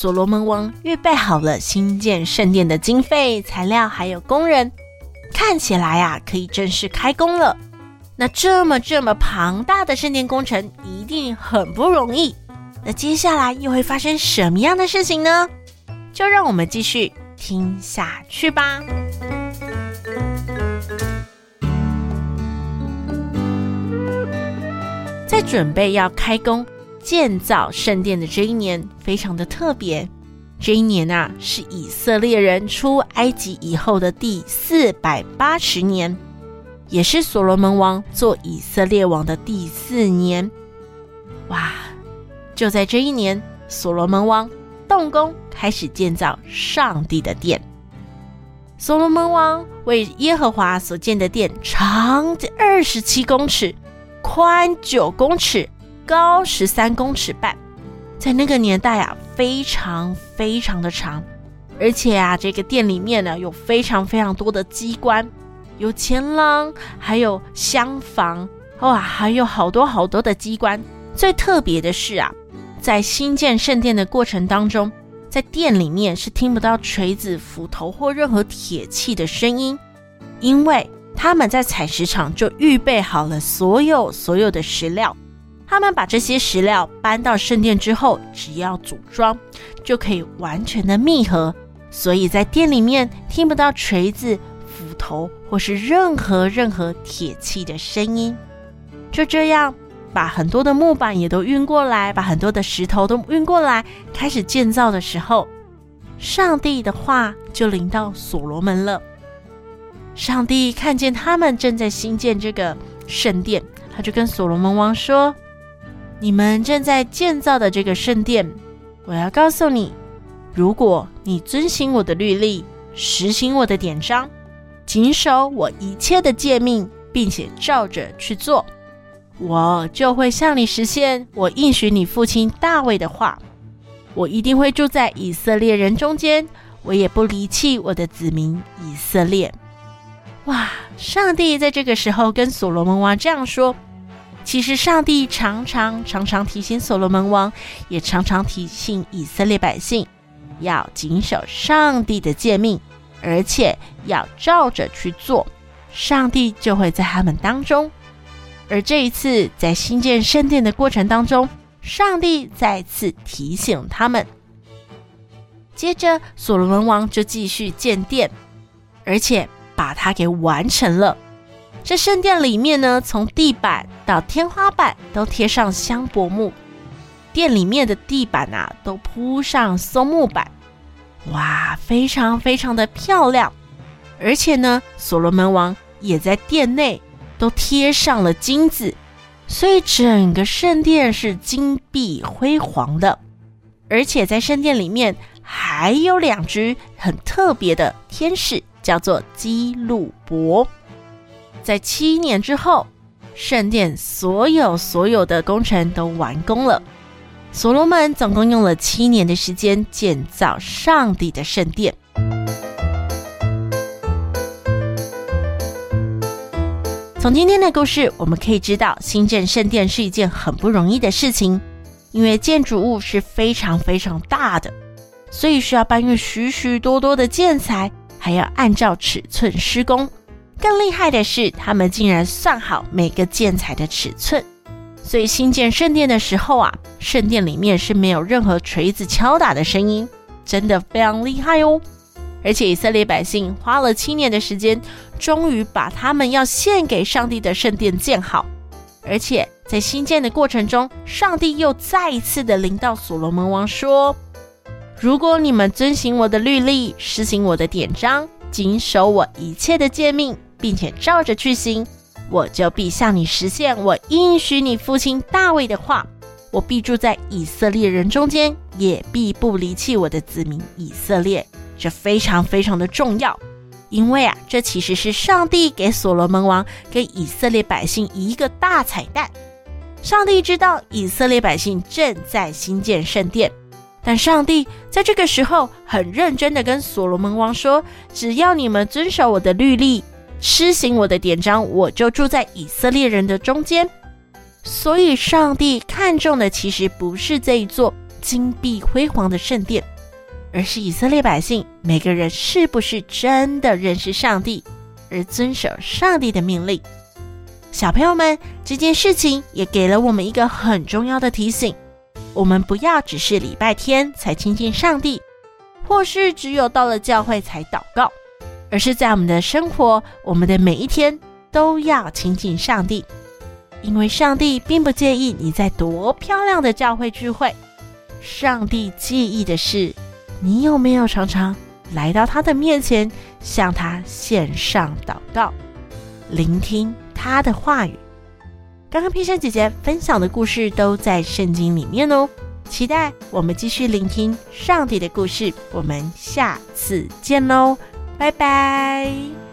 所罗门王预备好了新建圣殿的经费、材料，还有工人，看起来啊，可以正式开工了。那这么这么庞大的圣殿工程，一定很不容易。那接下来又会发生什么样的事情呢？就让我们继续听下去吧。在准备要开工。建造圣殿的这一年非常的特别，这一年啊是以色列人出埃及以后的第四百八十年，也是所罗门王做以色列王的第四年。哇！就在这一年，所罗门王动工开始建造上帝的殿。所罗门王为耶和华所建的殿，长二十七公尺，宽九公尺。高十三公尺半，在那个年代啊，非常非常的长，而且啊，这个殿里面呢，有非常非常多的机关，有前廊，还有厢房，哇，还有好多好多的机关。最特别的是啊，在新建圣殿的过程当中，在殿里面是听不到锤子、斧头或任何铁器的声音，因为他们在采石场就预备好了所有所有的石料。他们把这些石料搬到圣殿之后，只要组装就可以完全的密合，所以在殿里面听不到锤子、斧头或是任何任何铁器的声音。就这样，把很多的木板也都运过来，把很多的石头都运过来，开始建造的时候，上帝的话就临到所罗门了。上帝看见他们正在兴建这个圣殿，他就跟所罗门王说。你们正在建造的这个圣殿，我要告诉你，如果你遵行我的律例，实行我的典章，谨守我一切的诫命，并且照着去做，我就会向你实现我应许你父亲大卫的话。我一定会住在以色列人中间，我也不离弃我的子民以色列。哇！上帝在这个时候跟所罗门王这样说。其实，上帝常常常常提醒所罗门王，也常常提醒以色列百姓，要谨守上帝的诫命，而且要照着去做，上帝就会在他们当中。而这一次，在新建圣殿的过程当中，上帝再次提醒他们。接着，所罗门王就继续建殿，而且把它给完成了。这圣殿里面呢，从地板到天花板都贴上香柏木，殿里面的地板啊都铺上松木板，哇，非常非常的漂亮。而且呢，所罗门王也在殿内都贴上了金子，所以整个圣殿是金碧辉煌的。而且在圣殿里面还有两只很特别的天使，叫做基路伯。在七年之后，圣殿所有所有的工程都完工了。所罗门总共用了七年的时间建造上帝的圣殿。从今天的故事，我们可以知道，新建圣殿是一件很不容易的事情，因为建筑物是非常非常大的，所以需要搬运许许多多的建材，还要按照尺寸施工。更厉害的是，他们竟然算好每个建材的尺寸，所以新建圣殿的时候啊，圣殿里面是没有任何锤子敲打的声音，真的非常厉害哦。而且以色列百姓花了七年的时间，终于把他们要献给上帝的圣殿建好。而且在新建的过程中，上帝又再一次的临到所罗门王说：“如果你们遵行我的律例，实行我的典章，谨守我一切的诫命。”并且照着去行，我就必向你实现我应许你父亲大卫的话。我必住在以色列人中间，也必不离弃我的子民以色列。这非常非常的重要，因为啊，这其实是上帝给所罗门王、给以色列百姓一个大彩蛋。上帝知道以色列百姓正在兴建圣殿，但上帝在这个时候很认真的跟所罗门王说：“只要你们遵守我的律例，施行我的典章，我就住在以色列人的中间。”所以，上帝看重的其实不是这一座金碧辉煌的圣殿。而是以色列百姓每个人是不是真的认识上帝，而遵守上帝的命令？小朋友们，这件事情也给了我们一个很重要的提醒：我们不要只是礼拜天才亲近上帝，或是只有到了教会才祷告，而是在我们的生活，我们的每一天都要亲近上帝，因为上帝并不介意你在多漂亮的教会聚会，上帝介意的是。你有没有常常来到他的面前，向他献上祷告，聆听他的话语？刚刚佩珊姐姐分享的故事都在圣经里面哦，期待我们继续聆听上帝的故事。我们下次见喽，拜拜。